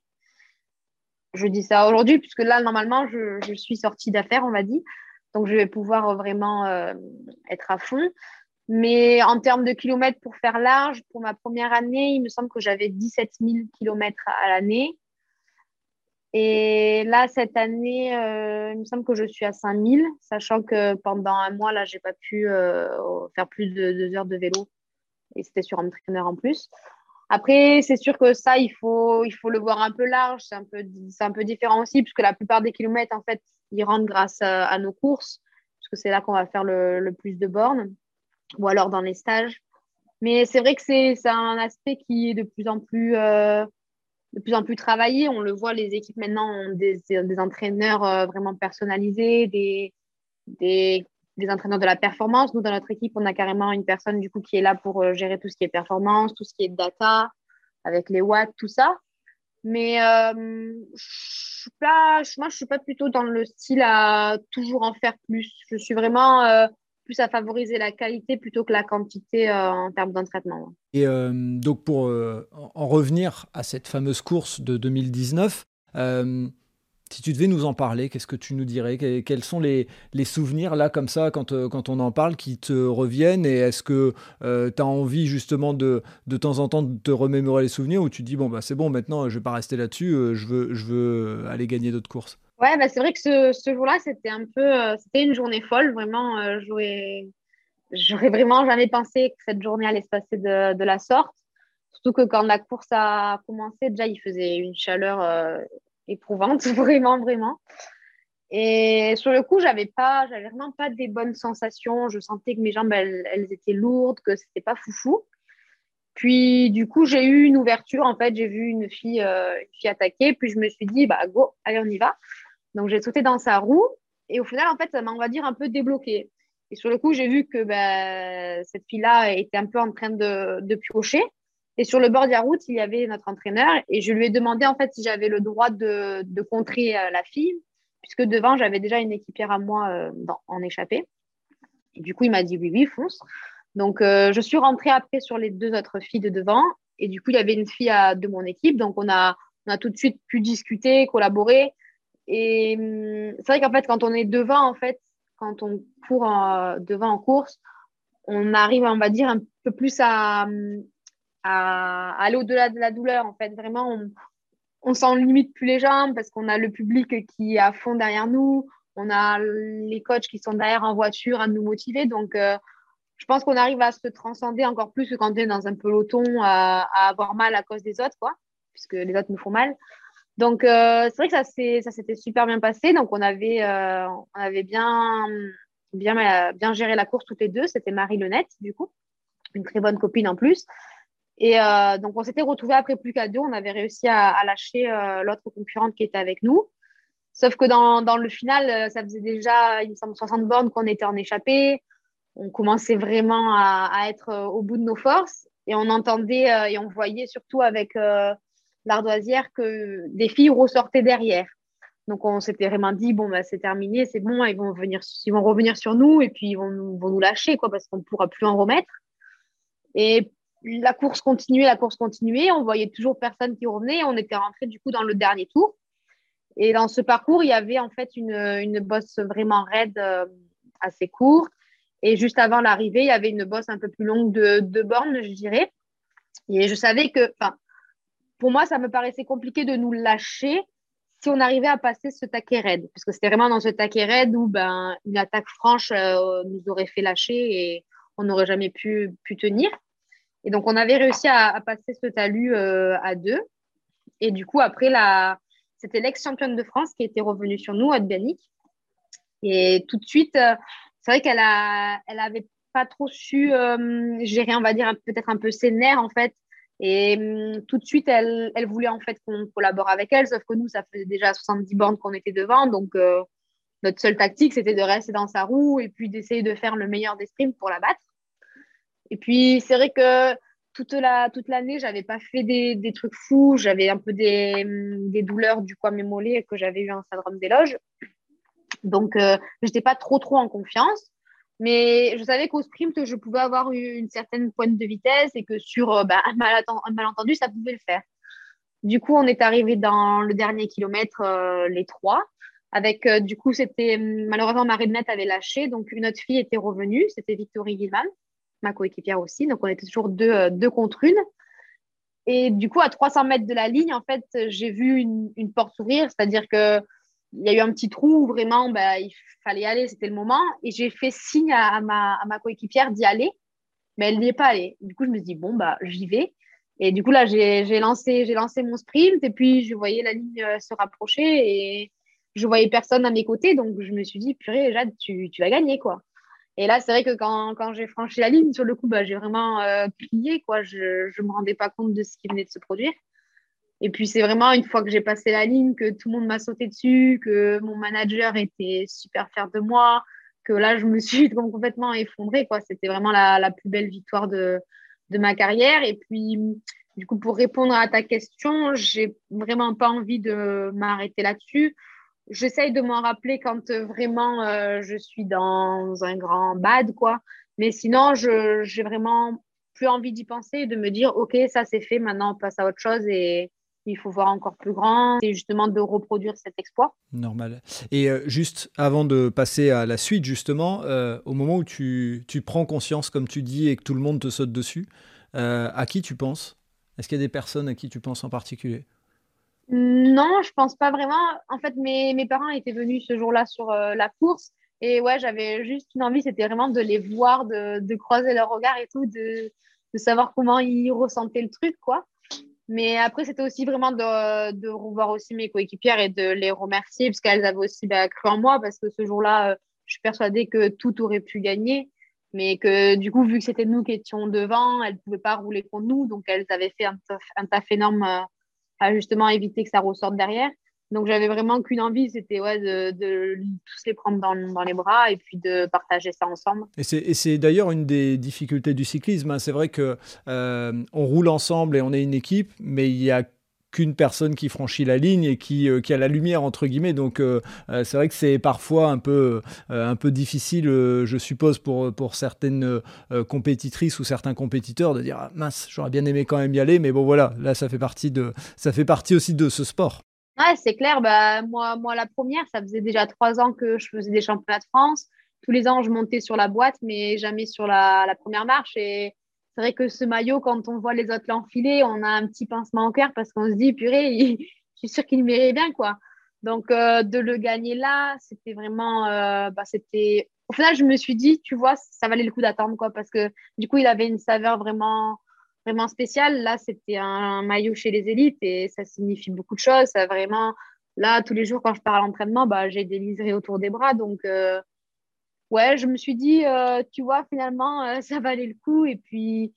[SPEAKER 2] Je dis ça aujourd'hui, puisque là, normalement, je, suis sortie d'affaires, on va dire. Donc, je vais pouvoir vraiment euh, être à fond. Mais en termes de kilomètres pour faire large, pour ma première année, il me semble que j'avais 17 000 kilomètres à l'année. Et là, cette année, euh, il me semble que je suis à 5000, sachant que pendant un mois, là, j'ai pas pu euh, faire plus de deux heures de vélo. Et c'était sur un trainer en plus. Après, c'est sûr que ça, il faut, il faut le voir un peu large. C'est un peu, c'est un peu différent aussi, puisque la plupart des kilomètres, en fait, ils rentrent grâce à, nos courses, puisque c'est là qu'on va faire le, plus de bornes, ou alors dans les stages. Mais c'est vrai que c'est, c'est un aspect qui est de plus en plus euh, de plus en plus travaillé. On le voit, les équipes maintenant ont des, entraîneurs euh, vraiment personnalisés, des, entraîneurs de la performance. Nous, dans notre équipe, on a carrément une personne du coup qui est là pour euh, gérer tout ce qui est performance, tout ce qui est data, avec les watts, tout ça. Mais euh, je pas, moi, je suis pas plutôt dans le style à toujours en faire plus. Je suis vraiment euh, plus à favoriser la qualité plutôt que la quantité en termes d'entraînement.
[SPEAKER 1] Et donc, pour en revenir à cette fameuse course de 2019, si tu devais nous en parler, qu'est-ce que tu nous dirais? Quels sont les, souvenirs, là, comme ça, quand, euh, on en parle, qui te reviennent? Et est-ce que euh, tu as envie, justement, de, de temps en temps, de te remémorer les souvenirs? Ou tu dis, bon, bah, c'est bon, maintenant, je vais pas rester là-dessus, euh, je, veux, je veux aller gagner d'autres courses?
[SPEAKER 2] Ouais, bah, c'est vrai que ce, ce jour-là, c'était un peu, c'était une journée folle, vraiment. j'aurais, j'aurais vraiment jamais pensé que cette journée allait se passer de, de, la sorte. Surtout que quand la course a commencé, déjà, il faisait une chaleur éprouvante, *laughs* vraiment, vraiment. Et sur le coup, j'avais pas, j'avais vraiment pas des bonnes sensations. Je sentais que mes jambes, elles, étaient lourdes, que c'était pas foufou. Puis du coup, j'ai eu une ouverture. En fait, j'ai vu une fille, euh, une fille attaquer. Puis je me suis dit, bah go, allez, on y va. Donc j'ai sauté dans sa roue. Et au final, en fait, ça m'a, on va dire, un peu débloqué. Et sur le coup, j'ai vu que bah, cette fille-là était un peu en train de, de piocher. Et sur le bord de la route, il y avait notre entraîneur et je lui ai demandé en fait si j'avais le droit de, de contrer euh, la fille, puisque devant, j'avais déjà une équipière à moi euh, en échappée. Et du coup, il m'a dit oui, oui, fonce. Donc, euh, je suis rentrée après sur les deux autres filles de devant. Et du coup, il y avait une fille de mon équipe. Donc, on a, on a tout de suite pu discuter, collaborer. Et hum, c'est vrai qu'en fait, quand on est devant, en fait, quand on court devant en course, on arrive, on va dire, un peu plus à, hum, à, aller au-delà de la douleur. En fait, vraiment, on, on s'en limite plus les jambes parce qu'on a le public qui est à fond derrière nous. On a les coachs qui sont derrière en voiture à nous motiver. Donc, euh, je pense qu'on arrive à se transcender encore plus quand on est dans un peloton à, avoir mal à cause des autres, quoi, puisque les autres nous font mal. Donc, euh, c'est vrai que ça, ça s'était super bien passé. Donc, on avait, euh, on avait bien, bien, bien géré la course toutes les deux. C'était Marie Lenette, du coup, une très bonne copine en plus. Et euh, donc, on s'était retrouvés après plus qu'à deux. On avait réussi à, lâcher euh, l'autre concurrente qui était avec nous. Sauf que dans, dans le final, euh, ça faisait déjà, il me semble, 60 bornes qu'on était en échappée. On commençait vraiment à, être au bout de nos forces. Et on entendait et on voyait surtout avec l'ardoisière que des filles ressortaient derrière. Donc, on s'était vraiment dit, bon, bah, c'est terminé, c'est bon, ils vont, venir, ils vont revenir sur nous et puis ils vont, vont nous lâcher, quoi, parce qu'on ne pourra plus en remettre. Et la course continuait, la course continuait. On voyait toujours personne qui revenait. On était rentré du coup dans le dernier tour. Et dans ce parcours, il y avait en fait une, une bosse vraiment raide, euh, assez courte. Et juste avant l'arrivée, il y avait une bosse un peu plus longue de deux bornes, je dirais. Et je savais que, enfin, pour moi, ça me paraissait compliqué de nous lâcher si on arrivait à passer ce taquet raide. Parce que c'était vraiment dans ce taquet raide où ben, une attaque franche euh, nous aurait fait lâcher et on n'aurait jamais pu, pu tenir. Et donc, on avait réussi à, passer ce talus euh, à deux. Et du coup, après, la... c'était l'ex-championne de France qui était revenue sur nous, Adbianic. Et tout de suite, euh, c'est vrai qu'elle a, elle pas trop su gérer, on va dire, peut-être un peu ses nerfs, en fait. Et hum, tout de suite, elle, voulait en fait qu'on collabore avec elle, sauf que nous, ça faisait déjà 70 bornes qu'on était devant. Donc, notre seule tactique, c'était de rester dans sa roue et puis d'essayer de faire le meilleur des sprints pour la battre. Et puis, c'est vrai que toute la toute l'année, j'avais pas fait des, trucs fous. J'avais un peu des, des, douleurs du poids mes mollets que j'avais eu un syndrome d'éloge. Donc, euh, je n'étais pas trop, trop en confiance. Mais je savais qu'au sprint, je pouvais avoir une certaine pointe de vitesse et que sur euh, bah, un, malentendu, ça pouvait le faire. Du coup, on est arrivé dans le dernier kilomètre, euh, les trois. Avec, du coup, c'était malheureusement Marie-Net avait lâché, donc une autre fille était revenue, c'était Victorie Gilman ma coéquipière aussi. Donc, on était toujours deux, euh, deux contre une. Et du coup, à 300 mètres de la ligne, en fait, j'ai vu une, une porte s'ouvrir, c'est-à-dire que il y a eu un petit trou où vraiment bah, il fallait aller, c'était le moment. Et j'ai fait signe à, ma, coéquipière d'y aller, mais elle n'y est pas allée. Du coup, je me suis dit, bon, bah, j'y vais. Et du coup, là, j'ai lancé, lancé mon sprint et puis je voyais la ligne euh, se rapprocher et je voyais personne à mes côtés. Donc, je me suis dit, purée, Jade, tu, vas gagner, quoi. Et là, c'est vrai que quand, j'ai franchi la ligne, sur le coup, bah, j'ai vraiment euh, plié. Quoi. Je ne me rendais pas compte de ce qui venait de se produire. Et puis, c'est vraiment une fois que j'ai passé la ligne, que tout le monde m'a sauté dessus, que mon manager était super fier de moi, que là, je me *laughs* suis complètement effondrée. Quoi. C'était vraiment la, la, plus belle victoire de, de ma carrière. Et puis, du coup, pour répondre à ta question, j'ai vraiment pas envie de m'arrêter là-dessus. J'essaye de m'en rappeler quand vraiment euh, je suis dans un grand bad, quoi. Mais sinon, j'ai vraiment plus envie d'y penser, de me dire, OK, ça c'est fait, maintenant on passe à autre chose et il faut voir encore plus grand, et justement de reproduire cet exploit.
[SPEAKER 1] Normal. Et euh, juste avant de passer à la suite, justement, euh, au moment où tu, tu, prends conscience, comme tu dis, et que tout le monde te saute dessus, euh, à qui tu penses? Est-ce qu'il y a des personnes à qui tu penses en particulier?
[SPEAKER 2] Non, je pense pas vraiment. En fait, mes, mes parents étaient venus ce jour-là sur la course. Et ouais, j'avais juste une envie, c'était vraiment de les voir, de, de croiser leur regard et tout, de, de savoir comment ils ressentaient le truc, quoi. Mais après, c'était aussi vraiment de, de, revoir aussi mes coéquipières et de les remercier parce qu'elles avaient aussi bah, cru en moi parce que ce jour-là, euh, je suis persuadée que tout aurait pu gagner. Mais que du coup, vu que c'était nous qui étions devant, elles ne pouvaient pas rouler contre nous. Donc, elles avaient fait un taf, un taf énorme euh, à justement éviter que ça ressorte derrière. Donc j'avais vraiment qu'une envie, c'était ouais, de, tous les prendre dans, les bras et puis de partager ça ensemble.
[SPEAKER 1] Et c'est d'ailleurs une des difficultés du cyclisme. Hein. C'est vrai que euh, on roule ensemble et on est une équipe, mais il y a qu'une personne qui franchit la ligne et qui, euh, a la lumière entre guillemets donc euh, c'est vrai que c'est parfois un peu un peu difficile je suppose pour pour certaines compétitrices ou certains compétiteurs de dire ah, mince j'aurais bien aimé quand même y aller mais bon voilà là ça fait partie de ça fait partie aussi de ce sport
[SPEAKER 2] Ouais, c'est clair. Bah, moi, moi, la première, ça faisait déjà trois ans que je faisais des championnats de France. Tous les ans, je montais sur la boîte, mais jamais sur la, première marche. Et c'est vrai que ce maillot, quand on voit les autres l'enfiler, on a un petit pincement au cœur parce qu'on se dit, purée, *laughs* je suis sûre qu'il méritait bien, quoi. Donc, euh, de le gagner là, c'était vraiment. Euh, bah, c'était... Au final, je me suis dit, tu vois, ça valait le coup d'attendre, quoi, parce que du coup, il avait une saveur vraiment vraiment spécial. Là, c'était un maillot chez les élites et ça signifie beaucoup de choses. Ça vraiment, là, tous les jours, quand je pars à l'entraînement, bah, j'ai des liserés autour des bras. Donc, euh, ouais, je me suis dit, euh, tu vois, finalement, euh, ça valait le coup. Et puis,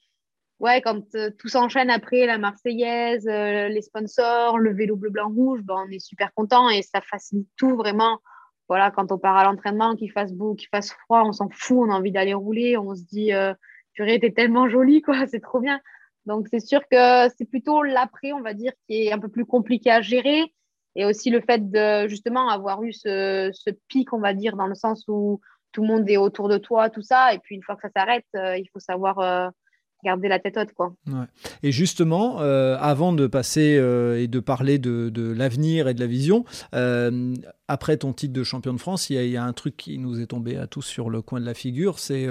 [SPEAKER 2] ouais, quand tout s'enchaîne après, la Marseillaise, les sponsors, le vélo bleu, blanc, rouge, bah, on est super content et ça facilite tout vraiment. Voilà, quand on part à l'entraînement, qu'il fasse beau, qu'il fasse froid, on s'en fout, on a envie d'aller rouler, on se dit, purée, t'es tellement jolie, quoi, *laughs* c'est trop bien. Donc, c'est sûr que c'est plutôt l'après, on va dire, qui est un peu plus compliqué à gérer. Et aussi le fait de justement avoir eu ce, ce, pic, on va dire, dans le sens où tout le monde est autour de toi, tout ça. Et puis, une fois que ça s'arrête, euh, il faut savoir euh, garder la tête haute. Quoi.
[SPEAKER 1] Et justement, euh, avant de passer euh, et de parler de, l'avenir et de la vision, euh, après ton titre de champion de France, il y, a, un truc qui nous est tombé à tous sur le coin de la figure, c'est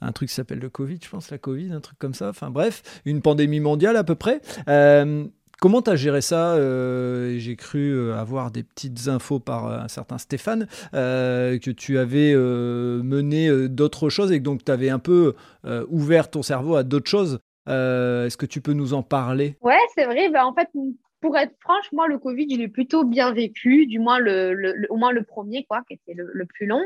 [SPEAKER 1] un truc qui s'appelle le Covid, je pense, la Covid, un truc comme ça. Enfin bref, une pandémie mondiale à peu près. Comment tu as géré ça euh, J'ai cru euh, avoir des petites infos par euh, un certain Stéphane, que tu avais mené d'autres choses et que donc tu avais un peu ouvert ton cerveau à d'autres choses. Est-ce que tu peux nous en parler?
[SPEAKER 2] Ouais, c'est vrai. Ben, en fait, pour être franche, moi, le Covid, je l'ai plutôt bien vécu, du moins le, au moins le premier, quoi, qui était le, plus long.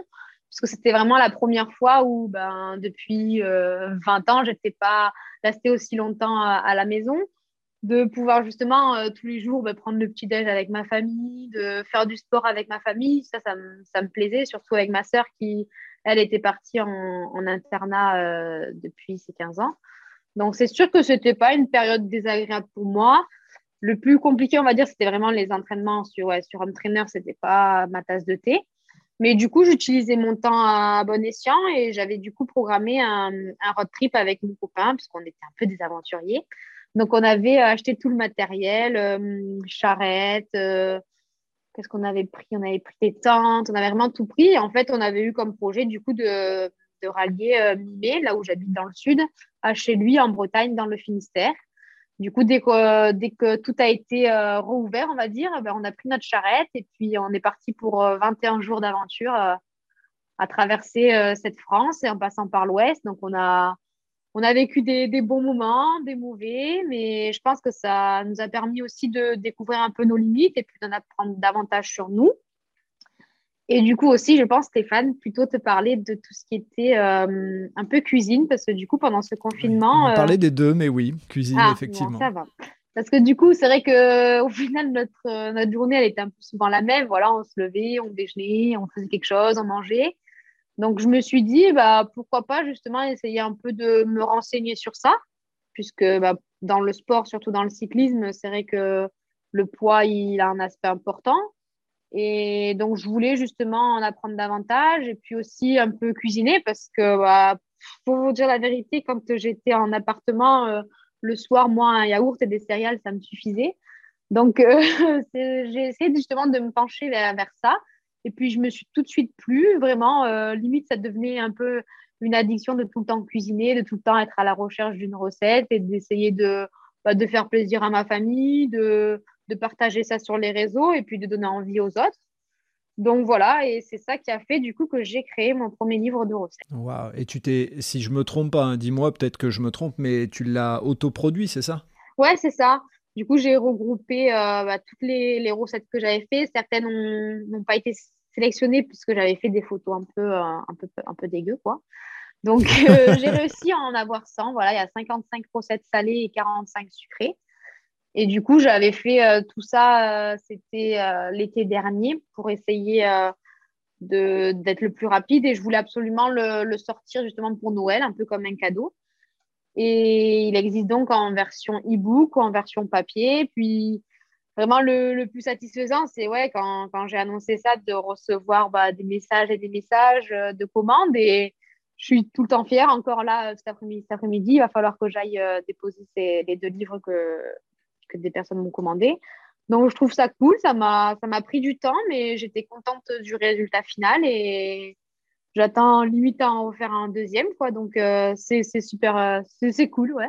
[SPEAKER 2] Parce que c'était vraiment la première fois où, ben, depuis 20 ans, je n'étais pas restée aussi longtemps à la maison de pouvoir justement euh, tous les jours bah, prendre le petit déj avec ma famille, de faire du sport avec ma famille. Ça, ça, me, plaisait, surtout avec ma sœur qui, elle, était partie en, internat euh, depuis ses 15 ans. Donc, c'est sûr que ce n'était pas une période désagréable pour moi. Le plus compliqué, on va dire, c'était vraiment les entraînements sur, ouais, sur. Ce n'était pas ma tasse de thé. Mais du coup, j'utilisais mon temps à bon escient et j'avais du coup programmé un, un road trip avec mon copain, puisqu'on était un peu des aventuriers. Donc, on avait acheté tout le matériel, euh, charrette, euh, qu'est-ce qu'on avait pris? On avait pris des tentes, on avait vraiment tout pris. En fait, on avait eu comme projet, du coup, de, de rallier euh, Mimé, là où j'habite dans le sud, à chez lui en Bretagne, dans le Finistère. Du coup, dès que, dès que tout a été rouvert, on va dire, ben, on a pris notre charrette et puis on est parti pour 21 jours d'aventure à traverser cette France et en passant par l'Ouest. Donc, on a, on a vécu des, bons moments, des mauvais, mais je pense que ça nous a permis aussi de découvrir un peu nos limites et puis d'en apprendre davantage sur nous. Et du coup aussi, je pense, Stéphane, plutôt te parler de tout ce qui était euh, un peu cuisine, parce que du coup, pendant ce confinement...
[SPEAKER 1] on parlait euh, des deux, mais oui, cuisine, ah, effectivement.
[SPEAKER 2] ça va. Parce que du coup, c'est vrai qu'au final, notre, notre journée, elle était un peu souvent la même. Voilà, on se levait, on déjeunait, on faisait quelque chose, on mangeait. Donc, je me suis dit, bah, pourquoi pas justement essayer un peu de me renseigner sur ça, puisque bah, dans le sport, surtout dans le cyclisme, c'est vrai que le poids, il a un aspect important. Et donc, je voulais justement en apprendre davantage et puis aussi un peu cuisiner parce que, bah, pour vous dire la vérité, quand j'étais en appartement, euh, le soir, moi, un yaourt et des céréales, ça me suffisait. Donc, euh, *laughs* j'ai essayé justement de me pencher vers, vers, ça. Et puis, je me suis tout de suite plu. Vraiment, euh, limite, ça devenait un peu une addiction de tout le temps cuisiner, de tout le temps être à la recherche d'une recette et d'essayer de, bah, de faire plaisir à ma famille, de, de partager ça sur les réseaux et puis de donner envie aux autres. Donc voilà, et c'est ça qui a fait du coup que j'ai créé mon premier livre de recettes.
[SPEAKER 1] Waouh, et tu t'es, si je me trompe pas, hein, dis-moi peut-être que je me trompe, mais tu l'as autoproduit, c'est ça?
[SPEAKER 2] Ouais, c'est ça. Du coup, j'ai regroupé euh, bah, toutes les, les, recettes que j'avais fait. Certaines n'ont pas été sélectionnées puisque j'avais fait des photos un peu, euh, un peu, un peu dégueu, quoi. Donc, *laughs* euh, j'ai réussi à en avoir 100. Voilà, il y a 55 recettes salées et 45 sucrées. Et du coup, j'avais fait tout ça, c'était l'été dernier pour essayer d'être le plus rapide et je voulais absolument le, sortir justement pour Noël, un peu comme un cadeau. Et il existe donc en version e-book, en version papier. Puis vraiment le, plus satisfaisant, c'est ouais, quand, quand j'ai annoncé ça, de recevoir bah, des messages et des messages de commandes. Et je suis tout le temps fière. Encore là, cet après-midi, il va falloir que j'aille déposer les deux livres que, que des personnes m'ont commandé. Donc, je trouve ça cool. Ça m'a, ça m'a pris du temps, mais j'étais contente du résultat final et j'attends limite à en refaire un deuxième. Quoi. Donc, euh, c'est, super, euh, c'est cool, ouais.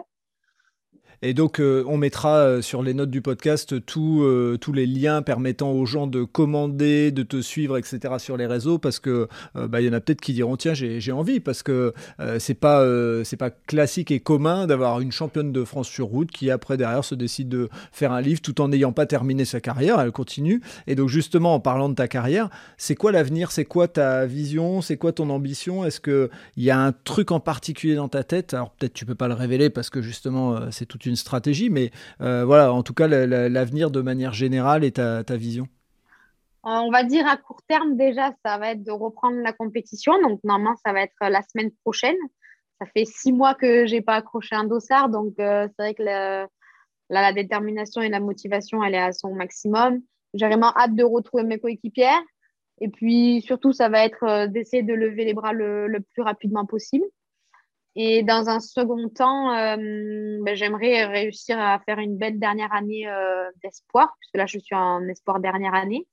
[SPEAKER 1] Et donc, euh, on mettra euh, sur les notes du podcast euh, tous les liens permettant aux gens de commander, de te suivre, etc. sur les réseaux, parce que bah, il y en a peut-être qui diront tiens, j'ai envie, parce que c'est pas c'est pas classique et commun d'avoir une championne de France sur route qui après derrière se décide de faire un livre tout en n'ayant pas terminé sa carrière, elle continue. Et donc justement, en parlant de ta carrière, c'est quoi l'avenir? C'est quoi ta vision? C'est quoi ton ambition? Est-ce que il y a un truc en particulier dans ta tête? Alors peut-être tu peux pas le révéler parce que justement c'est toute une stratégie, mais euh, voilà, en tout cas, l'avenir de manière générale et ta, vision
[SPEAKER 2] On va dire à court terme, déjà, ça va être de reprendre la compétition. Donc, normalement, ça va être la semaine prochaine. Ça fait six mois que j'ai pas accroché un dossard, donc euh, c'est vrai que la détermination et la motivation, elle est à son maximum. J'ai vraiment hâte de retrouver mes coéquipières. Et puis, surtout, ça va être euh, d'essayer de lever les bras le plus rapidement possible. Et dans un second temps, euh, ben, j'aimerais réussir à faire une belle dernière année euh, d'espoir, puisque là, je suis en espoir dernière année.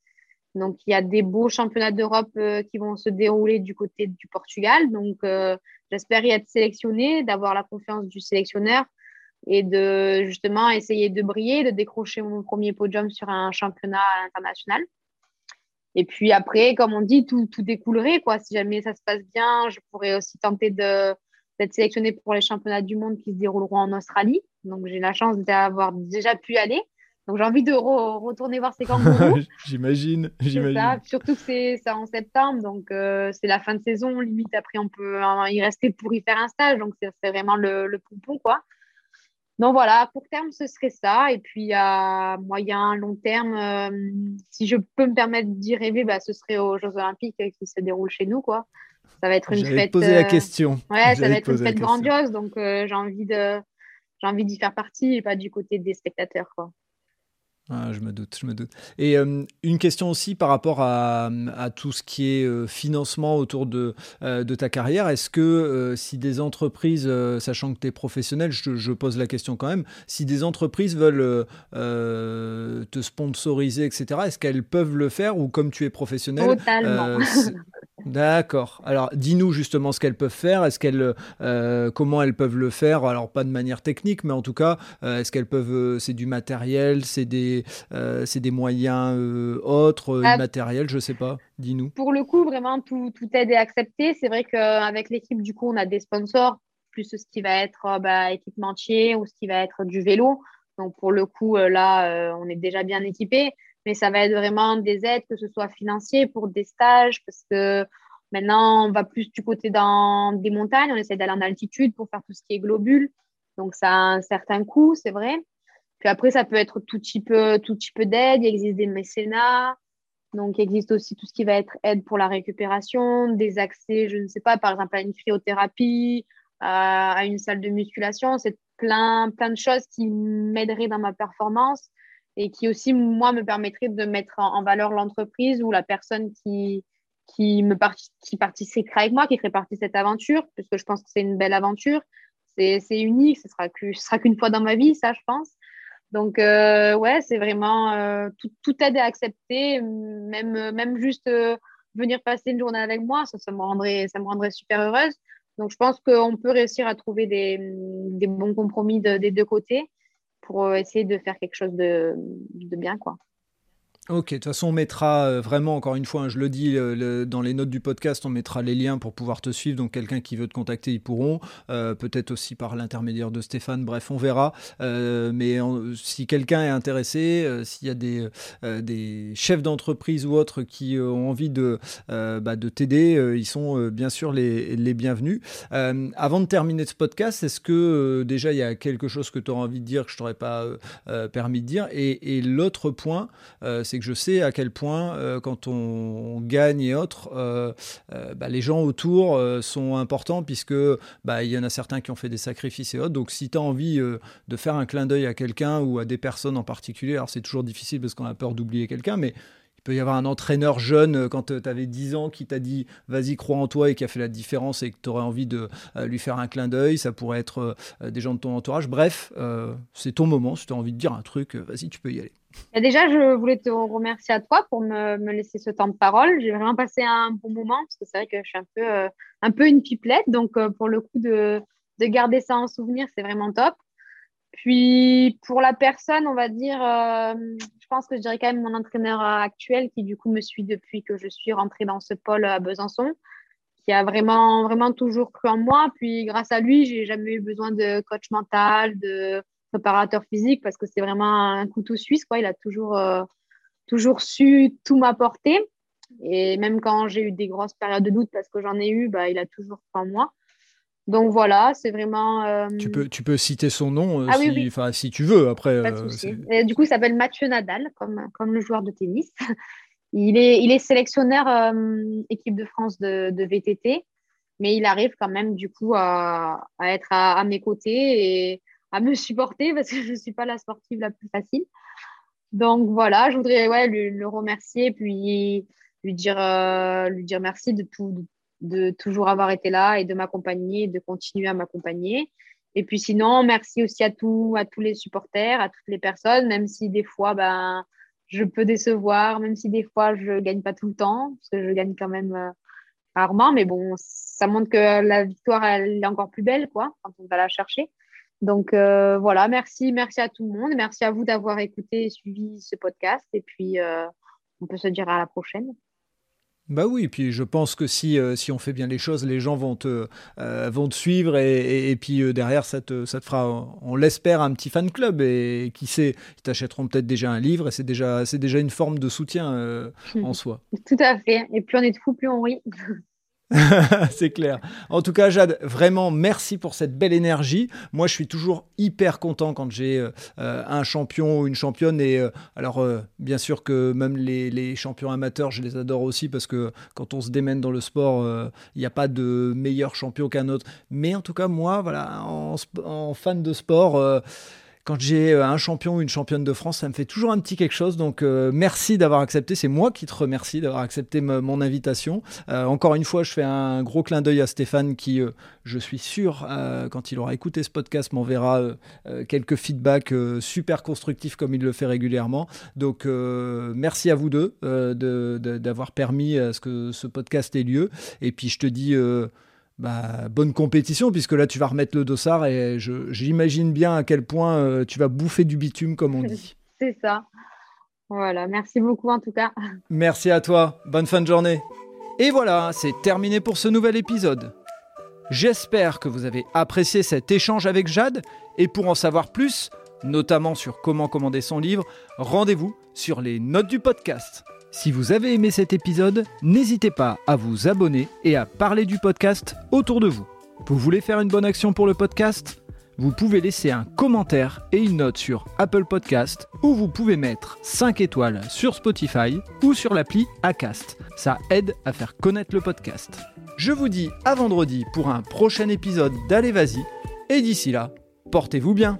[SPEAKER 2] Donc, il y a des beaux championnats d'Europe euh, qui vont se dérouler du côté du Portugal. Donc, j'espère y être sélectionnée, d'avoir la confiance du sélectionneur et de justement essayer de briller, de décrocher mon premier podium sur un championnat international. Et puis après, comme on dit, tout, tout découlerait. Quoi. Si jamais ça se passe bien, je pourrais aussi tenter de d'être sélectionnée pour les championnats du monde qui se dérouleront en Australie. Donc, j'ai la chance d'avoir déjà pu aller. Donc, j'ai envie de retourner voir ces *laughs* kangourous.
[SPEAKER 1] j'imagine, j'imagine.
[SPEAKER 2] Surtout que c'est en septembre, donc euh, c'est la fin de saison. Limite, après, on peut hein, y rester pour y faire un stage. Donc, c'est vraiment le, le pompon, quoi. Donc voilà, à court terme, ce serait ça. Et puis à moyen, long terme, euh, si je peux me permettre d'y rêver, bah, ce serait aux Jeux Olympiques qui se déroulent chez nous. Quoi. Ça va être une fête.
[SPEAKER 1] poser la euh, question.
[SPEAKER 2] Ouais, ça va être une fête grandiose, donc euh, j'ai envie de j'ai envie d'y faire partie et pas du côté des spectateurs, quoi.
[SPEAKER 1] Ah, je me doute, je me doute. Et euh, une question aussi par rapport à, à tout ce qui est financement autour de, de ta carrière. Est-ce que si des entreprises, sachant que tu es professionnel, je, je, pose la question quand même, si des entreprises veulent te sponsoriser, etc., est-ce qu'elles peuvent le faire ou comme tu es professionnel
[SPEAKER 2] Totalement. *laughs*
[SPEAKER 1] D'accord. Alors, dis-nous justement ce qu'elles peuvent faire. Est-ce qu'elles, euh, comment elles peuvent le faire? Alors, pas de manière technique, mais en tout cas, euh, est-ce qu'elles peuvent euh, C'est du matériel, c'est des, c'est des moyens autres, ah. matériel, je sais pas. Dis-nous.
[SPEAKER 2] Pour le coup, vraiment, tout, tout aide est accepté. C'est vrai qu'avec l'équipe, du coup, on a des sponsors, plus ce qui va être bah, équipementier ou ce qui va être du vélo. Donc, pour le coup, là, on est déjà bien équipé mais ça va être vraiment des aides, que ce soit financier pour des stages, parce que maintenant, on va plus du côté dans des montagnes, on essaie d'aller en altitude pour faire tout ce qui est globule. Donc, ça a un certain coût, c'est vrai. Puis après, ça peut être tout type, tout type d'aide. Il existe des mécénats. Donc, il existe aussi tout ce qui va être aide pour la récupération, des accès, je ne sais pas, par exemple, à une cryothérapie, à une salle de musculation. C'est plein, plein de choses qui m'aideraient dans ma performance et qui aussi, moi, me permettraient de mettre en, valeur l'entreprise ou la personne qui, qui, me qui participerait avec moi, qui ferait partie de cette aventure, puisque je pense que c'est une belle aventure. C'est unique, ce sera qu'une fois dans ma vie, ça, je pense. Donc, euh, ouais, c'est vraiment euh, tout, tout aide à accepter, même, même juste euh, venir passer une journée avec moi, ça, me rendrait, ça me rendrait super heureuse. Donc, je pense qu'on peut réussir à trouver des, des bons compromis des deux côtés pour essayer de faire quelque chose de, de bien, quoi.
[SPEAKER 1] Ok, de toute façon, on mettra euh, vraiment, encore une fois, hein, je le dis, dans les notes du podcast, on mettra les liens pour pouvoir te suivre. Donc, quelqu'un qui veut te contacter, ils pourront. Euh, peut-être aussi par l'intermédiaire de Stéphane. Bref, on verra. Euh, mais si quelqu'un est intéressé, s'il y a des, des chefs d'entreprise ou autres qui ont envie de, bah, de t'aider, ils sont bien sûr les, les bienvenus. avant de terminer ce podcast, est-ce que déjà il y a quelque chose que tu auras envie de dire que je t'aurais pas permis de dire? Et, et l'autre point, c'est que je sais à quel point, euh, quand on, gagne et autres, euh, euh, bah, les gens autour sont importants, puisque bah, il y en a certains qui ont fait des sacrifices et autres. Donc, si tu as envie de faire un clin d'œil à quelqu'un ou à des personnes en particulier, alors c'est toujours difficile parce qu'on a peur d'oublier quelqu'un, mais peut y avoir un entraîneur jeune quand tu avais 10 ans qui t'a dit vas-y crois en toi et qui a fait la différence et que tu aurais envie de lui faire un clin d'œil. Ça pourrait être des gens de ton entourage. Bref, c'est ton moment. Si tu as envie de dire un truc, vas-y, tu peux y aller
[SPEAKER 2] déjà, je voulais te remercier à toi pour me, me laisser ce temps de parole. J'ai vraiment passé un bon moment parce que c'est vrai que je suis un peu, euh, un peu une pipelette. Donc, euh, pour le coup, de, de, garder ça en souvenir, c'est vraiment top. Puis, pour la personne, on va dire, euh, je pense que je dirais quand même mon entraîneur actuel qui, du coup, me suit depuis que je suis rentrée dans ce pôle à Besançon, qui a vraiment, vraiment toujours cru en moi. Puis, grâce à lui, j'ai jamais eu besoin de coach mental, de préparateur physique parce que c'est vraiment un couteau suisse. Quoi. Il a toujours, euh, toujours su tout m'apporter. Et même quand j'ai eu des grosses périodes de doute parce que j'en ai eu, bah, il a toujours cru en moi. Donc voilà, c'est vraiment. Euh,
[SPEAKER 1] tu, peux, tu peux citer son nom euh,
[SPEAKER 2] ah
[SPEAKER 1] si, si tu veux. Après,
[SPEAKER 2] du coup, il s'appelle Mathieu Nadal, comme, comme le joueur de tennis. *laughs* il, est, il est sélectionneur équipe de France de, de, VTT, mais il arrive quand même du coup à, à être à, à, mes côtés et à me *laughs* supporter parce que je ne suis pas la sportive la plus facile. Donc voilà, je voudrais ouais, le, remercier puis lui dire, euh, lui dire merci de, tout, de, toujours avoir été là et de m'accompagner, de continuer à m'accompagner. Et puis sinon, merci aussi à, tout, à tous les supporters, à toutes les personnes, même si des fois, ben, je peux décevoir, même si des fois, je ne gagne pas tout le temps, parce que je gagne quand même euh, rarement. Mais bon, ça montre que la victoire, elle est encore plus belle, quoi, quand on va la chercher. Donc euh, voilà, merci, merci à tout le monde. Merci à vous d'avoir écouté et suivi ce podcast. Et puis, euh, on peut se dire à la prochaine.
[SPEAKER 1] Bah oui, et puis je pense que si, euh, si on fait bien les choses, les gens vont te, vont te suivre et, et, puis derrière, ça te, ça te fera, on l'espère, un petit fan club et qui sait, ils t'achèteront peut-être déjà un livre et c'est déjà, c'est déjà une forme de soutien en soi.
[SPEAKER 2] Tout à fait. Et plus on est de fous, plus on rit. *laughs* *laughs*
[SPEAKER 1] c'est clair. En tout cas, Jade, vraiment merci pour cette belle énergie. Moi, je suis toujours hyper content quand j'ai euh, un champion ou une championne. Et euh, alors, euh, bien sûr que même les, champions amateurs, je les adore aussi parce que quand on se démène dans le sport, il n'y a pas de meilleur champion qu'un autre. Mais en tout cas, moi, voilà, en fan de sport quand j'ai euh, un champion ou une championne de France, ça me fait toujours un petit quelque chose. Donc euh, merci d'avoir accepté. C'est moi qui te remercie d'avoir accepté mon invitation. Euh, encore une fois, je fais un gros clin d'œil à Stéphane qui, je suis sûr, quand il aura écouté ce podcast, m'enverra quelques feedbacks super constructifs comme il le fait régulièrement. Donc merci à vous deux d'avoir permis à ce que ce podcast ait lieu. Et puis je te dis bah, bonne compétition, puisque là, tu vas remettre le dossard et j'imagine bien à quel point euh, tu vas bouffer du bitume, comme on dit. *laughs*
[SPEAKER 2] C'est ça. Voilà, merci beaucoup en tout cas. *laughs*
[SPEAKER 1] Merci à toi. Bonne fin de journée. Et voilà, c'est terminé pour ce nouvel épisode. J'espère que vous avez apprécié cet échange avec Jade et pour en savoir plus, notamment sur comment commander son livre, rendez-vous sur les notes du podcast. Si vous avez aimé cet épisode, n'hésitez pas à vous abonner et à parler du podcast autour de vous. Vous voulez faire une bonne action pour le podcast? Vous pouvez laisser un commentaire et une note sur Apple Podcast ou vous pouvez mettre 5 étoiles sur Spotify ou sur l'appli Acast. Ça aide à faire connaître le podcast. Je vous dis à vendredi pour un prochain épisode d'Allez Vas-y et d'ici là, portez-vous bien.